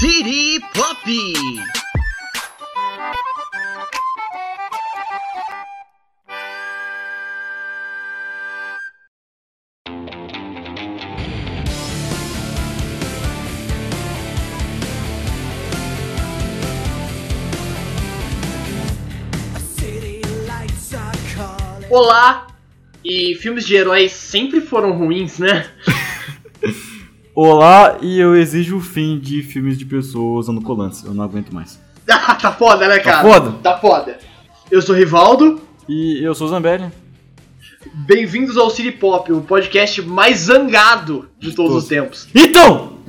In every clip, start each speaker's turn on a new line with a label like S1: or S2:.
S1: City Pop!
S2: Olá! E filmes de heróis sempre foram ruins, né?
S3: Olá, e eu exijo o fim de filmes de pessoas usando colantes. Eu não aguento mais.
S2: Ah, tá foda, né, cara?
S3: foda?
S2: Tá foda. Eu sou Rivaldo.
S3: E eu sou o Zambelli.
S2: Bem-vindos ao City Pop, o podcast mais zangado de todos os tempos.
S3: Então!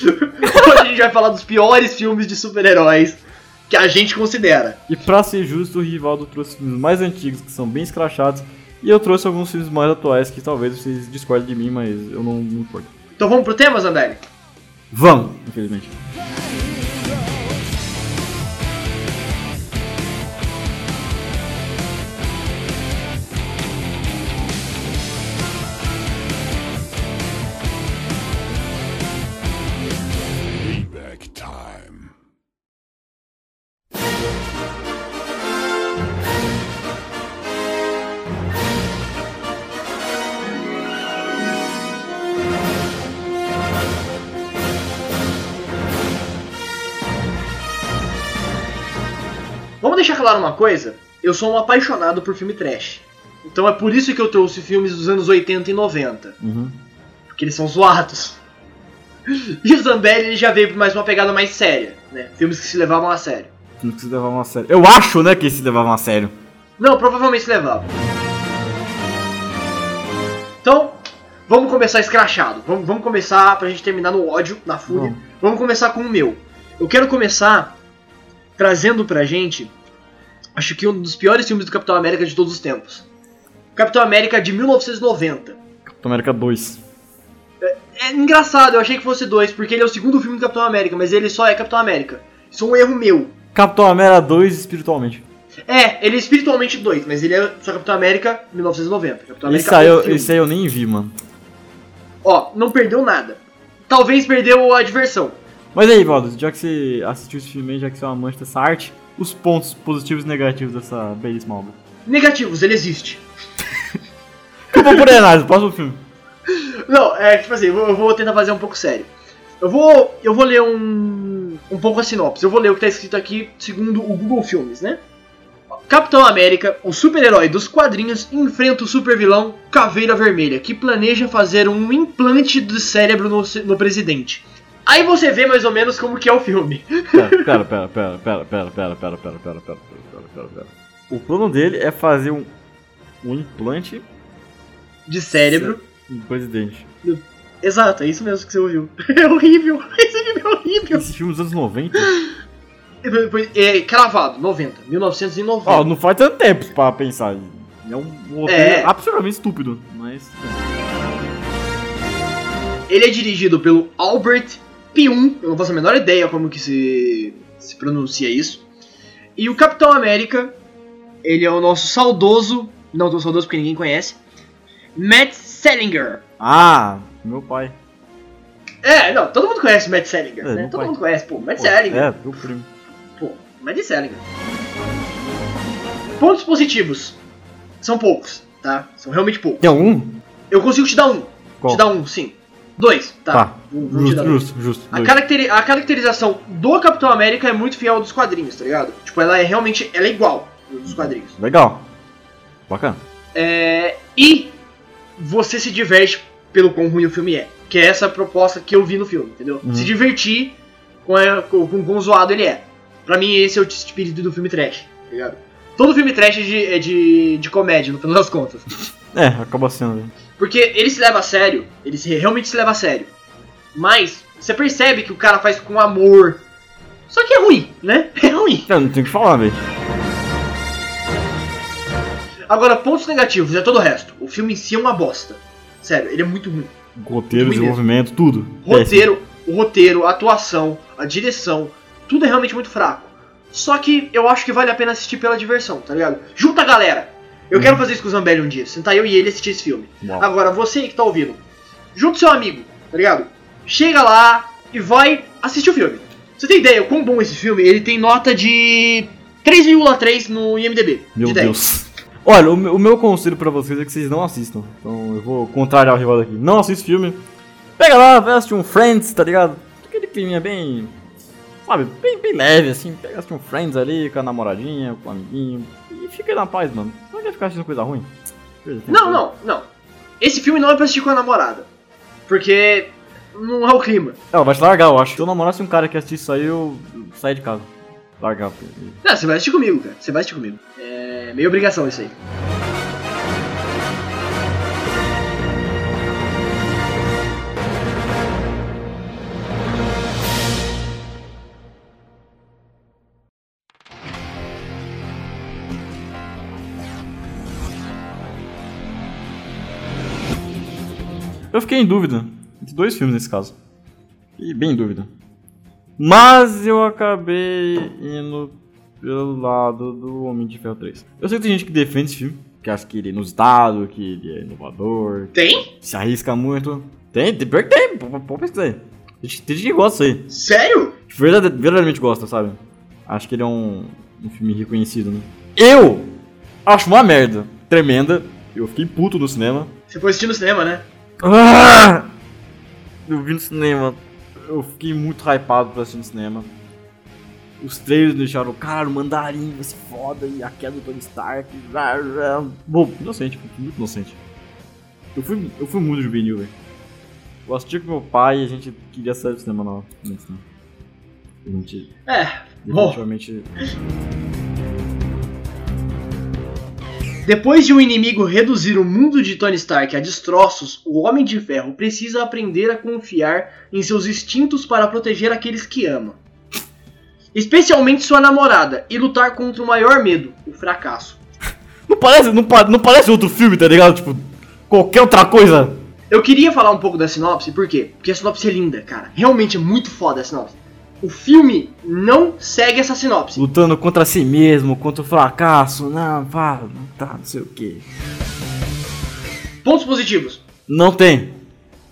S2: Hoje a gente vai falar dos piores filmes de super-heróis que a gente considera.
S3: E pra ser justo, o Rivaldo trouxe filmes mais antigos, que são bem escrachados. E eu trouxe alguns filmes mais atuais, que talvez vocês discordem de mim, mas eu não me importo.
S2: Então vamos pro tema, Zambelli?
S3: Vamos, infelizmente.
S2: Coisa? Eu sou um apaixonado por filme trash. Então é por isso que eu trouxe filmes dos anos 80 e 90.
S3: Uhum.
S2: Porque eles são zoados. E o Zambelli ele já veio por mais uma pegada mais séria, né? Filmes que se levavam a sério.
S3: Filmes que se levavam a sério. Eu acho, né, que se levavam a sério.
S2: Não, provavelmente se levavam. Então, vamos começar escrachado. Vamos, vamos começar pra gente terminar no ódio, na fúria.
S3: Vamos.
S2: Vamos começar com o meu. Eu quero começar trazendo pra gente, acho que um dos piores filmes do Capitão América de todos os tempos. Capitão América de 1990.
S3: Capitão América 2.
S2: É engraçado, eu achei que fosse dois, porque ele é o segundo filme do Capitão América, mas ele só é Capitão América. Isso é um erro meu.
S3: Capitão América 2 espiritualmente.
S2: É, ele é espiritualmente dois, mas ele é só Capitão América 1990. Capitão América
S3: Isso aí, eu, isso aí eu nem vi, mano.
S2: Ó, não perdeu nada. Talvez perdeu a diversão.
S3: Mas aí, Valdo, já que você assistiu esse filme já que você é um amante dessa arte, os pontos positivos e negativos dessa belíssima obra.
S2: Negativos, ele existe.
S3: Eu vou por análise, próximo filme.
S2: Não, é tipo assim, eu vou- tentar fazer um pouco sério. Eu vou, eu vou ler um, um pouco a sinopse. Eu vou ler o que tá escrito aqui segundo o Google Filmes, né? Capitão América, o super-herói dos quadrinhos, enfrenta o super-vilão Caveira Vermelha, que planeja fazer um implante do cérebro no, no presidente. Aí você vê mais ou menos como que é o filme.
S3: Pera, pera, pera, pera, pera, pera, pera, pera, pera, pera, pera, pera, pera, pera. O plano dele é fazer um, um implante
S2: De cérebro.
S3: no presidente.
S2: Exato, é isso mesmo que você ouviu. É horrível. Esse filme é horrível.
S3: Esse filme dos anos 90?
S2: É, cravado, 90. 1990.
S3: Ó, não faz tanto tempo pra pensar. É um roteiro
S2: É.
S3: absurdamente estúpido, mas...
S2: Ele é dirigido pelo Albert Eu não faço a menor ideia como que se, se pronuncia isso. E o Capitão América, ele é o nosso saudoso, não tão saudoso porque ninguém conhece, Matt Selinger.
S3: Ah, meu pai.
S2: É, não, todo mundo conhece o Matt Selinger,
S3: É,
S2: né? Todo
S3: pai.
S2: mundo conhece, pô, Matt
S3: Pô,
S2: Selinger.
S3: É, meu primo.
S2: Pô, Matt Selinger. Pontos positivos. São poucos, tá? São realmente poucos.
S3: Tem algum?
S2: Eu consigo te dar um.
S3: Qual?
S2: Te dar um, sim. Dois, tá?
S3: Tá,
S2: Vou- vou
S3: justo, justo, justo.
S2: A, caracteri- a caracterização do Capitão América é muito fiel ao dos quadrinhos, tá ligado? Tipo, ela é realmente ela é igual dos quadrinhos.
S3: Legal. Bacana.
S2: É, e você se diverte pelo quão ruim o filme é. Que é essa proposta que eu vi no filme, entendeu?
S3: Uhum.
S2: Se divertir com, a, com, com quão zoado ele é. Pra mim, esse é o espírito do filme trash, tá ligado? Todo filme trash é de, é de, de comédia, no final das contas.
S3: É, acaba sendo.
S2: Porque ele se leva a sério, ele se- realmente se leva a sério. Mas você percebe que o cara faz com amor. Só que é ruim, né? É ruim.
S3: Eu não tenho o que falar, velho.
S2: Agora, pontos negativos é todo o resto. O filme em si é uma bosta. Sério, ele é muito ruim.
S3: Roteiro,
S2: Ruim mesmo.
S3: desenvolvimento, tudo.
S2: Roteiro, o roteiro, a atuação, a direção, tudo é realmente muito fraco. Só que eu acho que vale a pena assistir pela diversão, tá ligado? Junta a galera. Eu
S3: Uhum.
S2: quero fazer isso com o Zambelli um dia. Sentar eu e ele assistir esse filme. Agora, você que tá ouvindo, junta seu amigo, tá ligado? Chega lá, e vai assistir o filme. Você tem ideia, o quão bom esse filme? Ele tem nota de 3,3 no IMDB.
S3: Meu
S2: de 10.
S3: Deus. Olha, o meu, o meu conselho pra vocês é que vocês não assistam. Então eu vou contrariar o rival aqui. Não assista filme. Pega lá, vai assistir um Friends, tá ligado? Aquele clima bem. Sabe, bem, bem leve, assim. Pega assistir um Friends ali com a namoradinha, com o amiguinho. E fica na paz, mano. Ficar assistindo coisa ruim.
S2: Não, não, não. Esse filme não é pra assistir com a namorada. Porque não é o clima.
S3: Não, vai te largar, eu acho. Se eu namorasse um cara que assistisse isso aí, eu saia de casa. Largar.
S2: Não, você vai assistir comigo, cara. Você vai assistir comigo. É meio obrigação isso aí.
S3: Eu fiquei em dúvida entre dois filmes nesse caso. E bem em dúvida. Mas eu acabei indo pelo lado do Homem de Ferro 3. Eu sei que tem gente que defende esse filme, que acha que ele é inusitado, que ele é inovador,
S2: Tem?
S3: se arrisca muito. Tem, tem, pior que tem, pode pesquisar aí. Tem gente tem gente que gosta disso aí.
S2: Sério?
S3: Verdade- verdadeiramente gosta, sabe? Acho que ele é um, um filme reconhecido, né? Eu acho uma merda tremenda. Eu fiquei puto no cinema.
S2: Você foi assistir no cinema, né?
S3: Ah! Eu vi no cinema. Eu fiquei muito hypado pra assistir no cinema. Os trailers me deixaram, cara, o mandarim vai ser foda e a queda do Tony Stark. Bom, inocente, muito inocente. Eu fui, eu fui muito juvenil, velho. Eu assisti com meu pai e a gente queria sair do cinema na hora. no cinema. A gente
S2: É. Bom,
S3: definitivamente.
S2: Depois de um inimigo reduzir o mundo de Tony Stark a destroços, o Homem de Ferro precisa aprender a confiar em seus instintos para proteger aqueles que ama. Especialmente sua namorada, e lutar contra o maior medo, o fracasso.
S3: Não parece, não, não parece outro filme, tá ligado? Tipo, qualquer outra coisa.
S2: Eu queria falar um pouco da sinopse, por quê? Porque a sinopse é linda, cara. Realmente é muito foda a sinopse. O filme não segue essa sinopse.
S3: Lutando contra si mesmo, contra o fracasso. Não, vá, não tá, não sei o que.
S2: Pontos positivos.
S3: Não tem.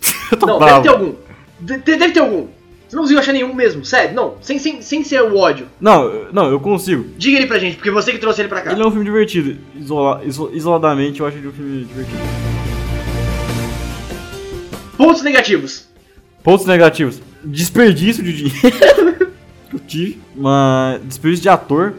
S3: Eu tô
S2: Não,
S3: bravo.
S2: deve ter algum. De- de- deve ter algum. Você não conseguiu achar nenhum mesmo, sério, não. Sem, sem, sem ser o ódio.
S3: Não, não, eu consigo.
S2: Diga ele pra gente, porque você que trouxe ele pra cá.
S3: Ele é um filme divertido. Isola- iso- isoladamente, eu acho ele um filme divertido.
S2: Pontos negativos.
S3: Pontos negativos. Desperdício de dinheiro. que eu tive. Mas. Desperdício de ator.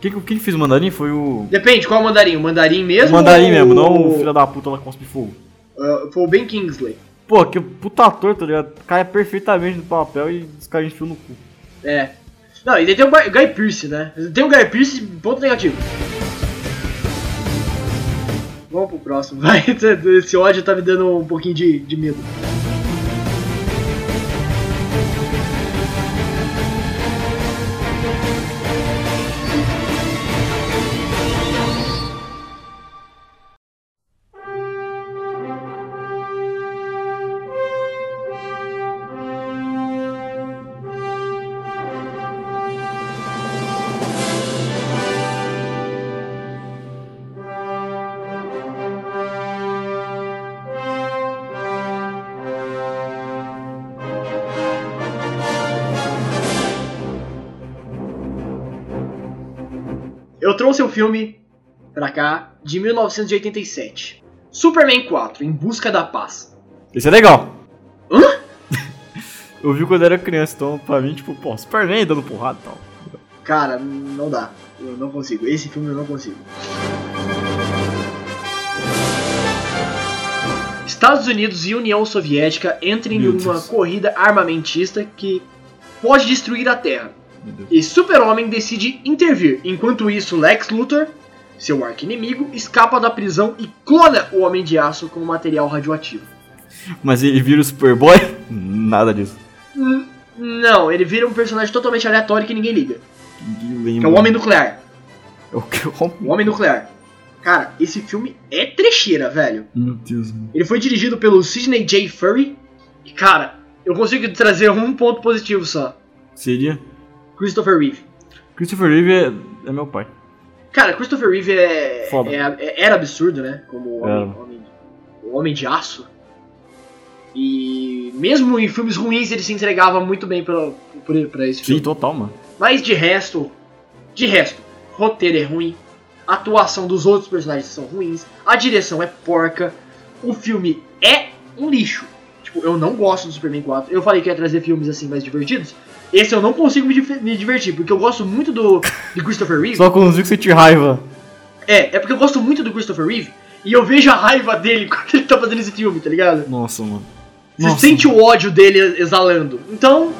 S3: Quem que, quem que fez o mandarim foi o.
S2: Depende, qual o mandarim? O mandarim mesmo?
S3: O mandarim
S2: ou-
S3: mesmo, não o filho da puta lá com cospe fogo.
S2: Uh, foi o Ben Kingsley.
S3: Pô, que puta ator, tá ligado? Cai perfeitamente no papel e os caras enfiam no cu.
S2: É. Não, e daí tem o Guy Guy Pearce, né? Tem o Guy Pearce, ponto negativo. Vamos pro próximo, vai. Esse ódio tá me dando um pouquinho de, de medo. Eu trouxe um filme pra cá de 1987. Superman 4, Em Busca da Paz.
S3: Esse é legal.
S2: Hã?
S3: eu vi quando era criança, então pra mim, tipo, pô, Superman dando porrada e tal.
S2: Cara, não dá. Eu não consigo. Esse filme eu não consigo. Estados Unidos e União Soviética entram em uma corrida armamentista que pode destruir a Terra. E Super-Homem decide intervir. Enquanto isso, Lex Luthor, seu arqui-inimigo, escapa da prisão e clona o Homem de Aço com material radioativo.
S3: Mas ele vira o Superboy? Nada disso.
S2: Hum, Não, ele vira um personagem totalmente aleatório que ninguém liga.
S3: Ninguém
S2: Que é o Homem Nuclear.
S3: É o que?
S2: O Homem Nuclear. Cara, esse filme é trecheira, velho.
S3: Meu Deus, mano.
S2: Ele foi dirigido pelo Sidney J. Furry. E, cara, eu consigo trazer um ponto positivo só.
S3: Seria?
S2: Christopher Reeve.
S3: Christopher Reeve é, é meu pai.
S2: Cara, Christopher Reeve é, é- é- era absurdo, né? Como o homem, homem- o homem de aço. E mesmo em filmes ruins ele se entregava muito bem pra, pra, pra esse
S3: Sim,
S2: filme.
S3: total, mano.
S2: Mas de resto, de resto, roteiro é ruim, a atuação dos outros personagens são ruins, a direção é porca, o filme é um lixo. Tipo, eu não gosto do Superman 4. Eu falei que ia trazer filmes assim mais divertidos. Esse eu não consigo me, me divertir, porque eu gosto muito do de Christopher Reeve.
S3: Só consigo sentir raiva.
S2: É, é porque eu gosto muito do Christopher Reeve e eu vejo a raiva dele quando ele tá fazendo esse filme, tá ligado?
S3: Nossa, mano.
S2: Você
S3: Nossa.
S2: sente o ódio dele exalando. Então,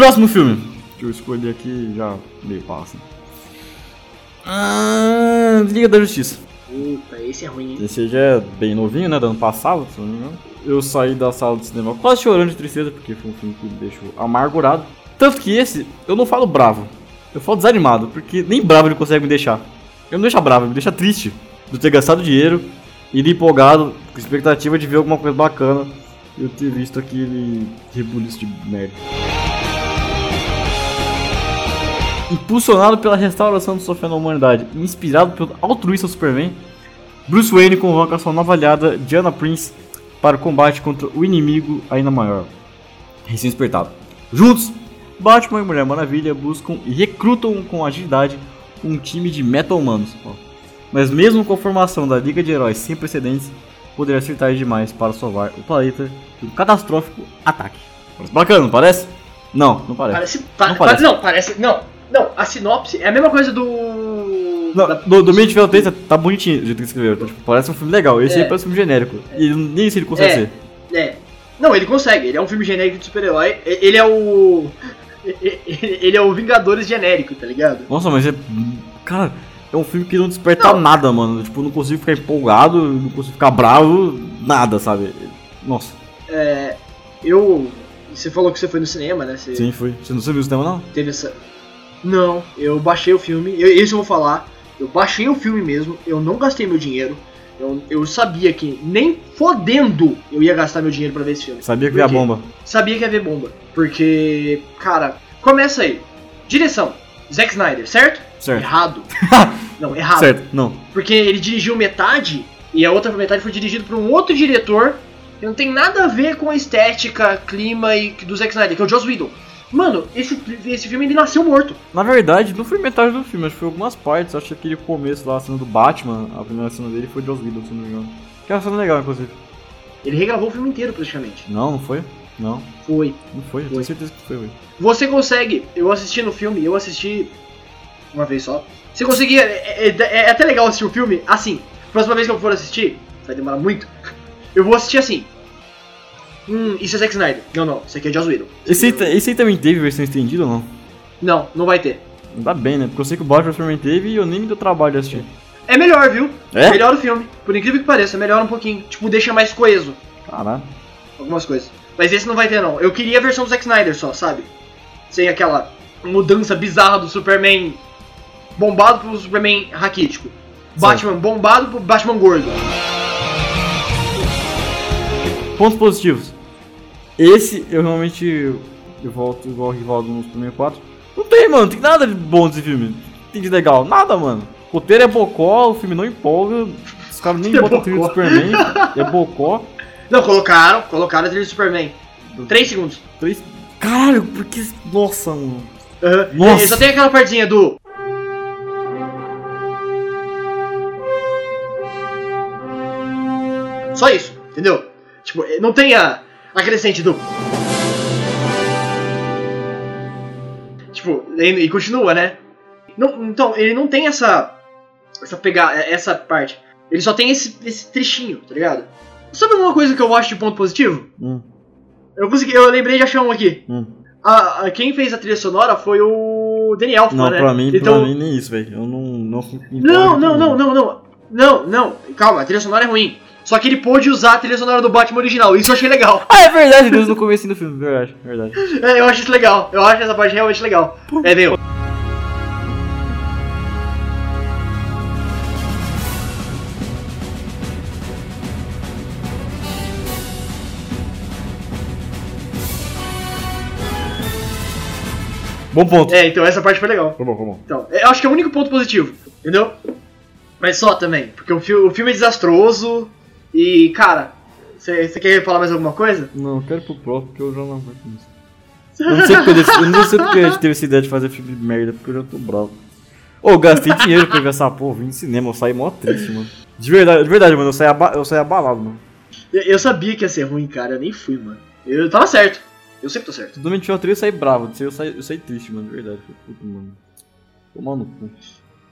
S3: próximo filme que eu escolhi aqui já meio passa. Ah, Liga da Justiça.
S2: puta, esse é ruim, hein?
S3: Esse já é bem novinho, né? Do ano passado, se não me engano. Eu saí da sala de cinema quase chorando de tristeza, porque foi um filme que me deixou amargurado. Tanto que esse, eu não falo bravo, eu falo desanimado, porque nem bravo ele consegue me deixar. Ele não deixa bravo, ele me deixa triste de eu ter gastado dinheiro, ir empolgado, com expectativa de ver alguma coisa bacana, e eu ter visto aquele rebuliço de merda. Impulsionado pela restauração do sofá na humanidade, e inspirado pelo altruísta Superman, Bruce Wayne convoca sua nova aliada Diana Prince para o combate contra o inimigo ainda maior, recém-despertado. Juntos, Batman e Mulher Maravilha buscam e recrutam com agilidade um time de meta-humanos. ó. Mas mesmo com a formação da Liga de Heróis sem precedentes, poderá ser tarde demais para salvar o planeta de um catastrófico ataque. Parece bacana, não parece? Não, não parece.
S2: Parece, pa-
S3: Não
S2: pa-
S3: parece.
S2: não, parece. Não, não, a sinopse é a mesma coisa do.
S3: Não,
S2: da-
S3: do, do Mente Violência tá bonitinho do jeito que então, tipo, parece um filme legal. Esse
S2: É.
S3: aí parece um filme genérico. E nem isso ele consegue
S2: É.
S3: ser.
S2: É. Não, ele consegue, ele é um filme genérico de super-herói. Ele é o. Ele é o Vingadores genérico, tá ligado?
S3: Nossa, mas é. Cara, é um filme que não desperta
S2: Não.
S3: nada, mano. Tipo, não consigo ficar empolgado, não consigo ficar bravo, nada, sabe? Nossa,
S2: É. Eu. Você falou que você foi no cinema, né? Você
S3: sim, foi. Você não viu o cinema, não?
S2: teve essa. Não, eu baixei o filme. Eu, isso eu vou falar. Eu baixei o filme mesmo. Eu não gastei meu dinheiro. Eu, eu sabia que nem fodendo eu ia gastar meu dinheiro pra ver esse filme.
S3: Sabia que
S2: Por
S3: veio a
S2: quê?
S3: bomba.
S2: Sabia que ia ver bomba. Porque, cara, começa aí. Direção: Zack Snyder, certo?
S3: Certo.
S2: Errado. não, errado.
S3: Certo, não.
S2: Porque ele dirigiu metade e a outra metade foi dirigida por um outro diretor que não tem nada a ver com a estética, clima e do Zack Snyder, que é o Joss Whedon. Mano, esse, esse filme ele nasceu morto.
S3: Na verdade, não foi metade do filme, acho que foi algumas partes. Acho que aquele começo lá, a cena do Batman, a primeira cena dele foi Joss Whedon, se não me engano. Que é uma cena legal, inclusive.
S2: Ele regravou o filme inteiro praticamente.
S3: Não, não foi? Não,
S2: Foi.
S3: não foi.
S2: Foi.
S3: tenho certeza que foi, velho.
S2: Você consegue, eu assisti no filme, eu assisti uma vez só. Você conseguia, é, é- é até legal assistir o filme assim. Próxima vez que eu for assistir, vai demorar muito. Eu vou assistir assim. Hum, isso é Zack Snyder. Não, não, isso aqui é Joss Whedon.
S3: Esse aí, esse aí também teve versão estendida ou não?
S2: Não, não vai ter.
S3: Ainda bem, né? Porque eu sei que o Batman também teve e eu nem me deu trabalho de assistir.
S2: É melhor, viu?
S3: É?
S2: Melhora o filme. Por incrível que pareça, melhora um pouquinho. Tipo, deixa mais coeso
S3: Caralho.
S2: algumas coisas. Mas esse não vai ter, não. Eu queria a versão do Zack Snyder só, sabe? Sem aquela mudança bizarra do Superman bombado pro Superman raquítico. Batman bombado pro Batman gordo.
S3: Pontos positivos. Esse eu realmente. Eu volto igual o Rivaldo no Superman 4. Não tem, mano, não tem nada de bom desse filme. Tem de legal, nada, mano. O roteiro é bocó, o filme não empolga. Os caras nem
S2: É
S3: botam trilha do
S2: bocó.
S3: Superman. É bocó.
S2: Não, colocaram, colocaram a trilha do Superman. 3 segundos.
S3: Três. Caralho, porque. Nossa, mano.
S2: Aham.
S3: Nossa.
S2: E Só tem aquela partezinha do. Só isso, entendeu? Tipo, não tem a, a crescente do. Tipo, e, e continua, né? Não, então, ele não tem essa. Essa pegar, essa parte. Ele só tem esse, esse trechinho, tá ligado? Sabe uma coisa que eu acho de ponto positivo?
S3: Hum,
S2: Eu consegui, eu lembrei de achar um aqui.
S3: hum.
S2: A, a- quem fez a trilha sonora foi o Danny Elfman,
S3: Não,
S2: né?
S3: pra mim,
S2: então,
S3: pra mim nem isso, velho. Eu não. Não,
S2: Não, não, não, não, não. Não, não. Calma, a trilha sonora é ruim. Só que ele pôde usar a trilha sonora do Batman original. Isso eu achei legal.
S3: Ah, é verdade, Deus no começo do filme, verdade, verdade.
S2: É, eu acho isso legal. Eu acho essa parte realmente legal. É, meu.
S3: Bom ponto.
S2: É, então essa parte foi legal.
S3: Tá bom, tá bom.
S2: Então, eu acho que é o único ponto positivo, entendeu? Mas só também, porque o, fi o filme é desastroso e, cara, você quer falar mais alguma coisa?
S3: Não, eu quero pro próximo, porque eu já não aguento isso. Eu não sei porque, eu dec- eu não sei porque a gente teve essa ideia de fazer filme de merda, porque eu já tô bravo. Ô, eu gastei dinheiro pra ver essa porra, vim no cinema, eu saí mó triste, mano. De verdade, de verdade, mano, eu saí, aba eu saí abalado, mano.
S2: Eu, eu sabia que ia ser ruim, cara, eu nem fui, mano. Eu tava certo. Eu sempre tô certo.
S3: Totalmente tinha eu saí bravo, eu saí, eu saí triste, mano, de verdade. Puta, mano. Tomar no cu.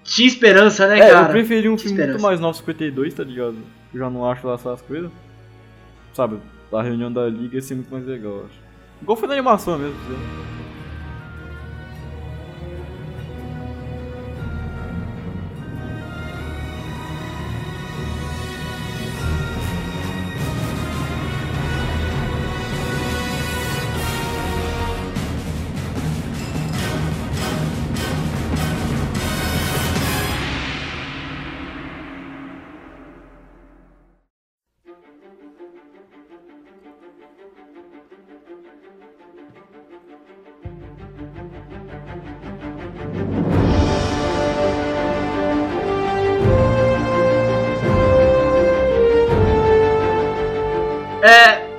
S2: Tinha esperança, né,
S3: É,
S2: cara?
S3: eu preferi um
S2: que
S3: filme muito
S2: esperança.
S3: mais 952, tá ligado? Já não acho lá essas coisas. Sabe, a reunião da liga ia ser muito mais legal, eu acho. Igual foi na animação mesmo, tá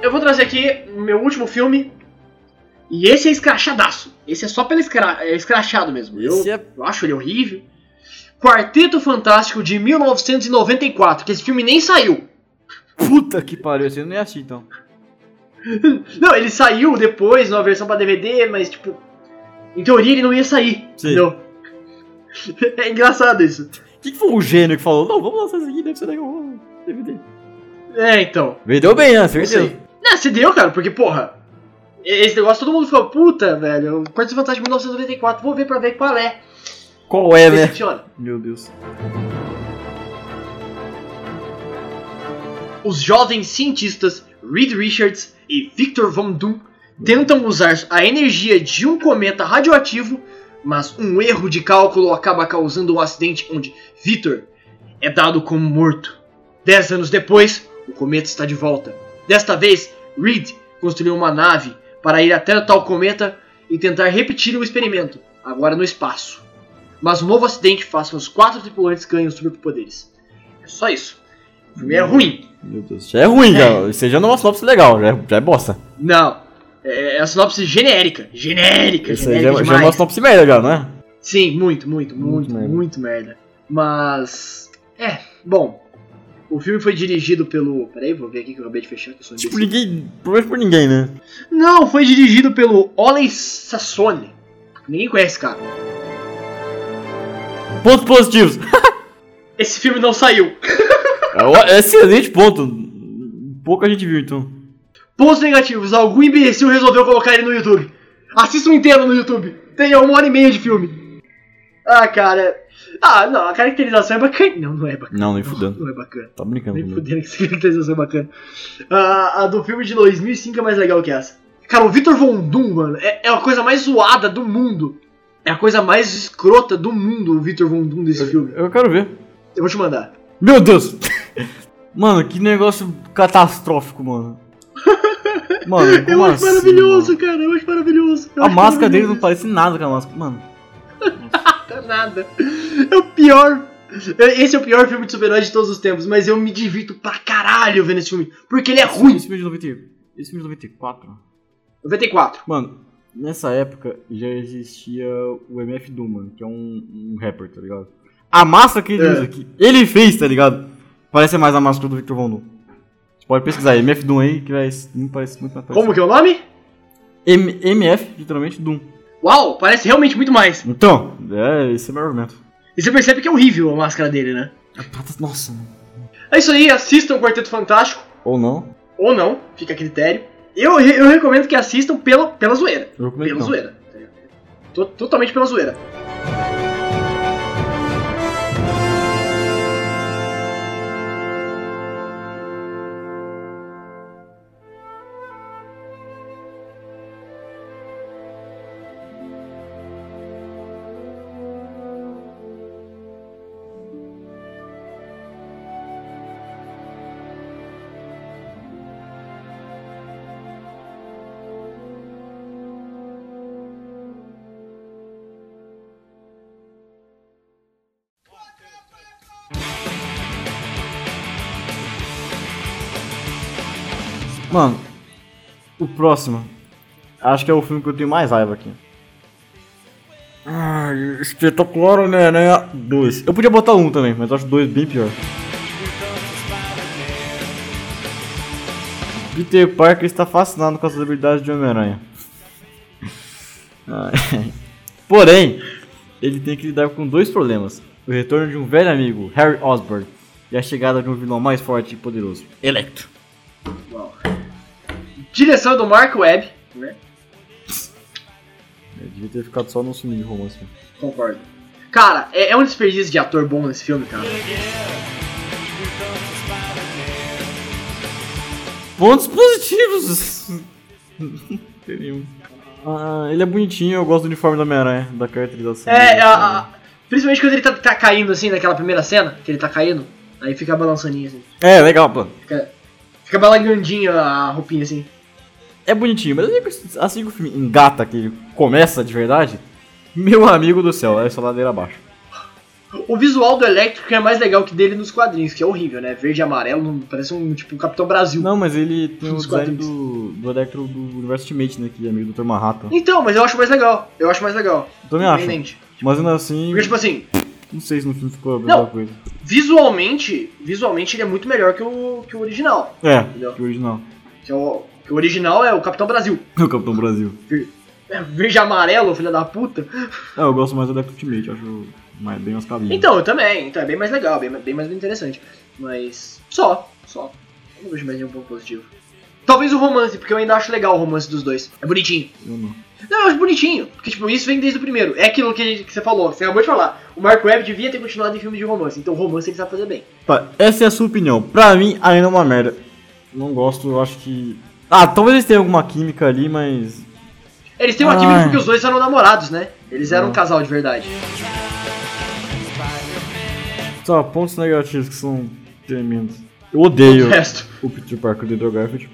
S2: eu vou trazer aqui o meu último filme. E esse é escrachadaço. Esse é só pelo escra é escrachado mesmo. Eu,
S3: é-
S2: eu acho ele horrível. Quarteto Fantástico de 1994, que esse filme nem saiu.
S3: Puta que pariu, esse eu não ia assistir então.
S2: Não, ele saiu depois numa versão pra DVD, mas tipo. Em teoria ele não ia sair.
S3: Sim.
S2: Entendeu? É engraçado isso.
S3: Quem que foi o gênio que falou, não, vamos lançar isso aqui, deve ser legal, DVD.
S2: É, então.
S3: Vendeu bem, né?
S2: Sei. Não, se deu, cara, porque, porra. Esse negócio todo mundo falou, puta, velho, Quarteto Fantástico de 1994, vou ver pra ver qual é.
S3: Qual é, né? Meu Deus.
S2: Os jovens cientistas Reed Richards e Victor Von Doom tentam usar a energia de um cometa radioativo, mas um erro de cálculo acaba causando um acidente onde Victor é dado como morto. Dez anos depois, o cometa está de volta. Desta vez, Reed construiu uma nave para ir até o tal cometa e tentar repetir o experimento, agora no espaço. Mas um novo acidente faz com que os quatro tripulantes ganhem superpoderes. É só isso. O filme é ruim.
S3: Meu Deus. Já é ruim, já. Seja numa sinopse legal, já é, já é bosta.
S2: Não. É é a sinopse genérica. Genérica,
S3: Isso aí
S2: genérica
S3: já, já é uma sinopse merda já, não é?
S2: Sim, muito, muito, muito,
S3: Muito
S2: muito
S3: merda.
S2: merda. Mas. É, bom. O filme foi dirigido pelo. Peraí, vou ver aqui que eu acabei de fechar, que eu sou
S3: Tipo, ninguém. Provavelmente por ninguém, né?
S2: Não, foi dirigido pelo Oley Sassone. Ninguém conhece esse cara.
S3: Pontos positivos.
S2: Esse filme não saiu.
S3: É o- é excelente ponto. Pouca gente viu, então.
S2: Pontos negativos. Algum imbecil resolveu colocar ele no YouTube. Assista um inteiro no YouTube. Tem uma hora e meia de filme. Ah, cara. Ah, não, a caracterização é bacana. Não, não é bacana.
S3: Não, nem fudendo.
S2: Não é bacana.
S3: Tá brincando
S2: Nem
S3: comigo.
S2: fudendo que essa caracterização é bacana. A, a do filme de 2005 é mais legal que essa. Cara, o Victor Von Doom, mano, é, é a coisa mais zoada do mundo. É a coisa mais escrota do mundo, o Victor Von Doom desse filme.
S3: Eu quero ver.
S2: Eu vou te mandar.
S3: Meu Deus! Mano, que negócio catastrófico, mano. Mano,
S2: eu acho
S3: assim,
S2: maravilhoso, cara. Eu acho maravilhoso. Eu
S3: mano? A
S2: acho
S3: máscara dele não
S2: maravilhoso.
S3: parece nada com a máscara. Mano,
S2: Tá nada. É o pior. Esse é o pior filme de super-herói de todos os tempos, mas eu me divirto pra caralho vendo esse filme. Porque ele é ruim.
S3: esse filme de 90, esse filme de 94.
S2: 94.
S3: Mano, nessa época já existia o MF Doom, mano, que é um, um rapper, tá ligado? A máscara que ele
S2: É.
S3: usa aqui, ele fez, tá ligado? Parece mais a máscara do Victor Von Doom. Você pode pesquisar MF Doom aí, que vai, me parece muito mais.
S2: Como que é o nome?
S3: M MF, literalmente, Doom.
S2: Uau, parece realmente muito mais.
S3: Então, é, esse é o meu argumento.
S2: E você percebe que é horrível a máscara dele, né?
S3: Nossa, mano.
S2: É isso aí, assistam o Quarteto Fantástico.
S3: Ou não,
S2: Ou não, fica a critério. Eu, eu recomendo que assistam pela, pela zoeira.
S3: eu recomendo
S2: Pela
S3: não.
S2: zoeira. To- totalmente pela zoeira.
S3: Mano, o próximo. Acho que é o filme que eu tenho mais raiva aqui. Ai, espetacular Homem-Aranha 2. Eu podia botar um também, mas acho dois bem pior. Peter Parker está fascinado com as habilidades de Homem-Aranha. Porém, ele tem que lidar com dois problemas: o retorno de um velho amigo, Harry Osborn, e a chegada de um vilão mais forte e poderoso, Electro.
S2: Direção do Mark Webb, né?
S3: Eu devia ter ficado só no filme de romance.
S2: Concordo. Cara, é, é um desperdício de ator bom nesse filme, cara.
S3: Pontos positivos! Tem nenhum. Ah, ele é bonitinho, eu gosto do uniforme da Homem-Aranha, da caracterização.
S2: É, a- a- principalmente quando ele tá, tá caindo assim, naquela primeira cena, que ele tá caindo, aí fica balançaninho assim.
S3: É, legal, pô.
S2: Fica, fica balangandinho a roupinha assim.
S3: É bonitinho, mas assim que o filme engata, que ele começa de verdade, meu amigo do céu, é só ladeira abaixo.
S2: O visual do Electric é mais legal que dele nos quadrinhos, que é horrível, né? Verde e amarelo, parece um tipo Capitão Brasil.
S3: Não, mas ele tem o design
S2: quadrinhos.
S3: do, do Electro do Universo Ultimate, né, que é amigo do Dr. Manhattan.
S2: Então, mas eu acho mais legal. Eu acho mais legal.
S3: Eu também acho. Mas ainda assim,
S2: Porque, tipo assim,
S3: não sei se no filme ficou a mesma
S2: Não.
S3: coisa.
S2: visualmente, visualmente ele é muito melhor que o, que o original.
S3: É,
S2: Entendeu?
S3: que o original.
S2: Que, é o, o original é o Capitão Brasil.
S3: O Capitão Brasil.
S2: É, Verde e amarelo, filha da puta.
S3: É, eu gosto mais do Electro Ultimate, acho mais, bem as cabines.
S2: Então, eu também. Então é bem mais legal, bem, bem mais interessante. Mas só, só. Eu não vejo mais nenhum ponto positivo. Talvez o romance, porque eu ainda acho legal o romance dos dois. É bonitinho.
S3: Eu não.
S2: Não, eu acho bonitinho. Porque, tipo, isso vem desde o primeiro. É aquilo que, que você falou, você acabou de falar. O Mark Webb devia ter continuado em filme de romance. Então, romance ele sabe fazer bem.
S3: Tá, essa é a sua opinião. Pra mim, ainda é uma merda. Não gosto, eu acho que. Ah, talvez eles tenham alguma química ali, mas.
S2: Eles têm uma
S3: Ai.
S2: química porque os dois eram namorados, né? Eles eram
S3: Ah.
S2: um casal de verdade.
S3: Só pontos negativos que são tremendos. Eu odeio
S2: O resto.
S3: o Peter Parker do Andrew Garfield.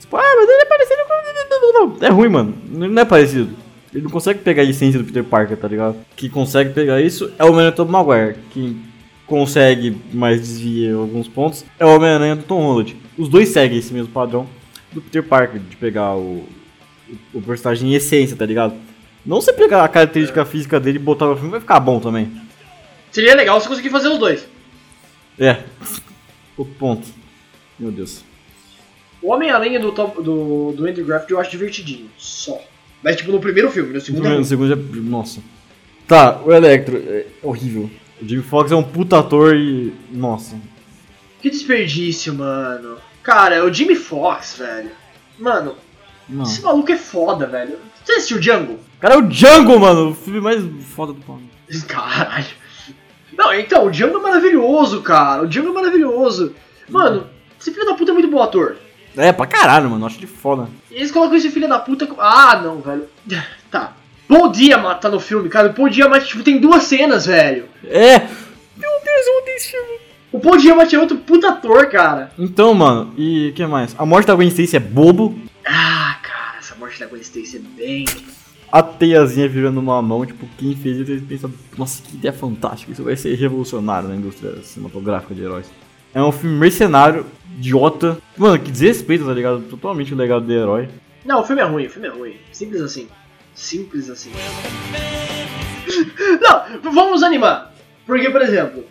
S3: Tipo, ah, mas ele é parecido com. Não, é ruim, mano. Ele não é parecido. Ele não consegue pegar a essência do Peter Parker, tá ligado? Que consegue pegar isso é o Homem-Aranha do Maguire. Quem consegue, mas desvia alguns pontos, é o Homem-Aranha do Tom Holland. Os dois seguem esse mesmo padrão do Peter Parker, de pegar o, o, personagem em essência, tá ligado? Não você pegar a característica física dele e botar no filme, vai ficar bom também.
S2: Seria legal se conseguir fazer os dois.
S3: É. O ponto. Meu Deus.
S2: O Homem-Aranha do, do, do Andrew Garfield eu acho divertidinho. Só. Mas, tipo, no primeiro filme, no segundo é
S3: No
S2: ruim.
S3: segundo já. Nossa. Tá, o Electro é horrível. O Jimmy Fox é um puta ator e. Nossa.
S2: Que desperdício, mano. Cara, é o Jimmy Fox, velho. Mano,
S3: Não.
S2: esse maluco é foda, velho. Você assistiu Django?
S3: Cara, é o Django, mano. O filme mais foda do pau.
S2: Caralho. Não, então, o Django é maravilhoso, cara. O Django é maravilhoso. Mano, esse filho da puta é muito bom ator.
S3: É, pra caralho, mano. Acho de foda.
S2: E eles colocam esse filho da puta. com- Ah, não, velho. Tá. Paul Diamant tá no filme, cara. O Paul Diamant, tipo, tem duas cenas, velho.
S3: É! Meu Deus, eu odeio esse filme.
S2: O Paul Diamant é outro puta ator, cara.
S3: Então, mano, e o que mais? A morte da Gwen Stacy é bobo.
S2: Ah, cara, essa morte da Gwen Stacy é bem...
S3: A teiazinha virando uma mão, tipo, quem fez isso, pensaram, nossa, que ideia fantástica, isso vai ser revolucionário na indústria cinematográfica de heróis. É um filme mercenário, idiota, mano, que desrespeita, tá ligado? Totalmente o legado do herói.
S2: Não, o filme é ruim, o filme é ruim. Simples assim. Simples assim. Não, vamos animar. Porque, por exemplo,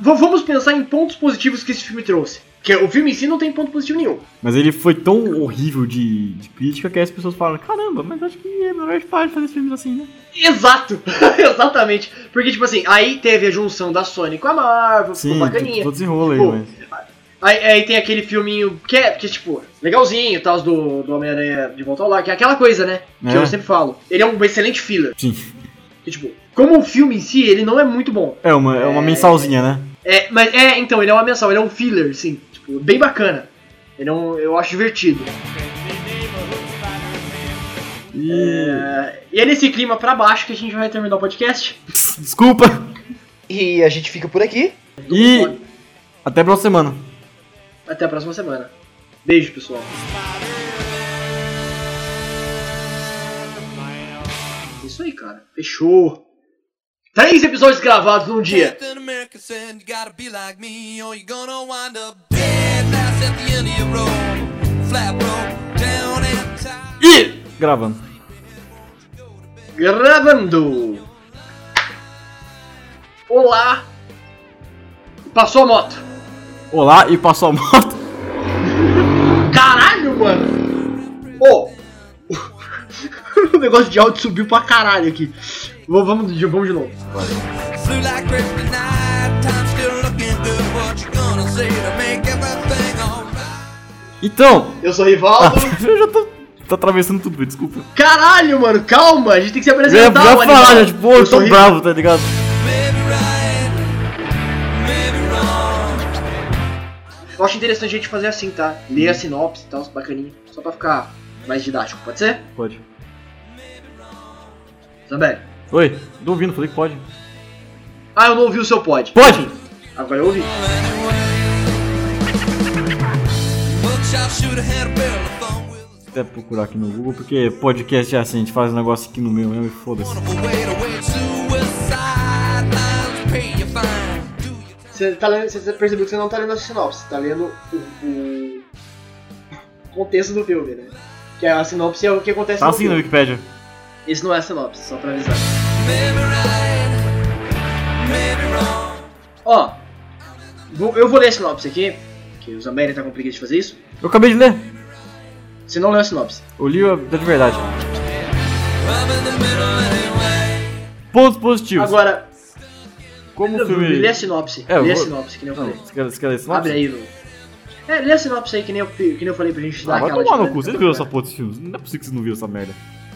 S2: vamos pensar em pontos positivos que esse filme trouxe. Que o filme em si não tem ponto positivo nenhum.
S3: Mas ele foi tão horrível de, de crítica que as pessoas falam, caramba, mas acho que é melhor de parar de fazer filmes assim, né?
S2: Exato! Exatamente. Porque, tipo assim, aí teve a junção da Sony com a Marvel, ficou
S3: Sim,
S2: bacaninha.
S3: todo desenrolo aí, mas...
S2: Aí, aí tem aquele filminho que é, que é tipo, legalzinho tal, do, do Homem-Aranha de Volta ao Lar, que é aquela coisa, né? Que
S3: É.
S2: eu sempre falo. Ele é um excelente filler.
S3: Sim.
S2: Que, tipo, como o filme em si, ele não é muito bom.
S3: É uma, é uma
S2: É.
S3: mensalzinha, né?
S2: É, mas é, então, ele é uma mensal, ele é um filler, sim. Tipo, bem bacana. Ele é um, eu acho divertido.
S3: E.
S2: É, e é nesse clima pra baixo que a gente vai terminar o podcast.
S3: Desculpa!
S2: E a gente fica por aqui.
S3: E. Até a próxima semana.
S2: Até a próxima semana. Beijo, pessoal. Isso aí, cara. Fechou. Três episódios gravados num dia.
S3: E. Gravando.
S2: Gravando. Olá. Passou a moto.
S3: Olá e passou a moto.
S2: Caralho, mano. Ô. o negócio de áudio subiu pra caralho aqui. Vamos, vamos, de- vamos de novo.
S3: Então.
S2: Eu sou o
S3: Ah,
S2: Rivaldo.
S3: eu já tô. Tô atravessando tudo, desculpa.
S2: Caralho, mano, calma. A gente tem que se
S3: Eu ia,
S2: apresentar.
S3: ia
S2: o
S3: falar, já, tipo, pô, eu tô bravo, tá ligado?
S2: Eu acho interessante a gente fazer assim, tá? Ler a sinopse e tal, bacaninha. Só pra ficar mais didático, pode ser?
S3: Pode.
S2: Zambelli.
S3: Oi, tô ouvindo, falei que pode.
S2: Ah, eu não ouvi o seu pod.
S3: Pode!
S2: Agora eu ouvi.
S3: Até procurar aqui no Google, porque podcast é assim, a gente faz um negócio aqui no meu mesmo e foda-se.
S2: Você, tá lendo, você percebeu que você não tá lendo a sinopse, você tá lendo o, o contexto do filme, né? Que a sinopse é o que acontece
S3: Tá
S2: no
S3: assim na
S2: filme. Isso não é a sinopse, só pra avisar.
S1: maybe right, maybe wrong.
S2: Ó, vou- eu vou ler a sinopse aqui, que o Zambelli tá com preguiça de fazer isso.
S3: Eu acabei de ler.
S2: Você não leu a sinopse.
S3: Eu li a da de verdade. Pontos positivos.
S2: Agora,
S3: Como o
S2: lê
S3: filme.
S2: a sinopse.
S3: É, eu
S2: lê a sinopse, que nem eu
S3: Não,
S2: falei.
S3: você quer, você quer ler sinopse?
S2: Abre aí, Lu. É, lê a sinopse aí, que nem eu, que nem eu falei pra gente dar
S3: Ah, vai
S2: aquela...
S3: tomar no
S2: de-
S3: cu, você não viu essa porra desse filme. Não é possível que você não viu essa merda.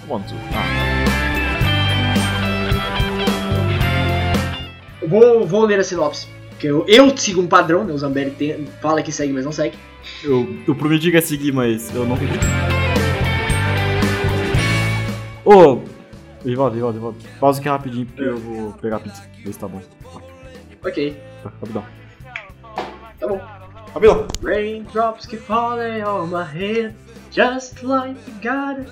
S3: Seu. Ah.
S2: Eu Vou, vou ler a sinopse. Porque eu, eu sigo um padrão, né? O Zambelli tem, fala que segue, mas não segue.
S3: Eu, eu prometi que ia seguir, mas eu não cumpri. Ô, Rivaldo, Rivaldo, Rivaldo. Pausa aqui rapidinho, porque eu vou pegar a pizza. Ver se tá bom.
S2: Ok,
S3: Tá, rapidão.
S2: tá bom.
S3: Rapidão.
S2: Raindrops keep falling on my head Just like you got it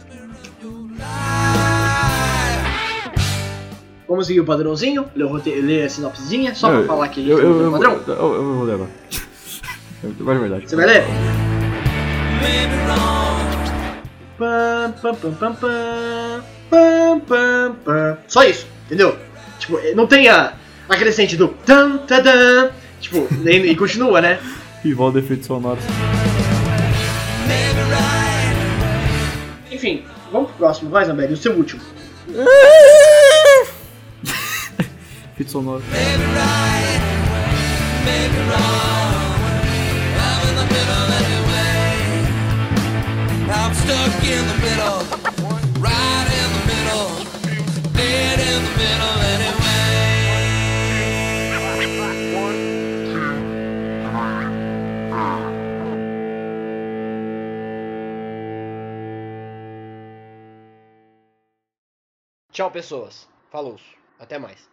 S2: Vamos seguir o padrãozinho, ler, o rote- ler a sinopsezinha, só pra
S3: Eu-
S2: falar que a gente
S3: eu, eu, eu,
S2: padrão.
S3: eu, eu, eu vou ler agora. Vai de verdade.
S2: Você vai ler? Pam, pam, pam, pam, pam, pam, pam, pam. Só isso, entendeu? Tipo, não tem a, a crescente do tan, tadan, tipo, e, e continua, né?
S3: Rivaldo efeitos sonoros.
S2: Enfim, vamos pro próximo, vai Zambelli, o seu último.
S3: efeitos sonoros.
S1: Maybe right. Maybe wrong. I'm in the middle anyway. I'm stuck in the middle. Right in the middle. Dead in the middle anyway.
S2: Tchau, pessoas. Falou. Até mais.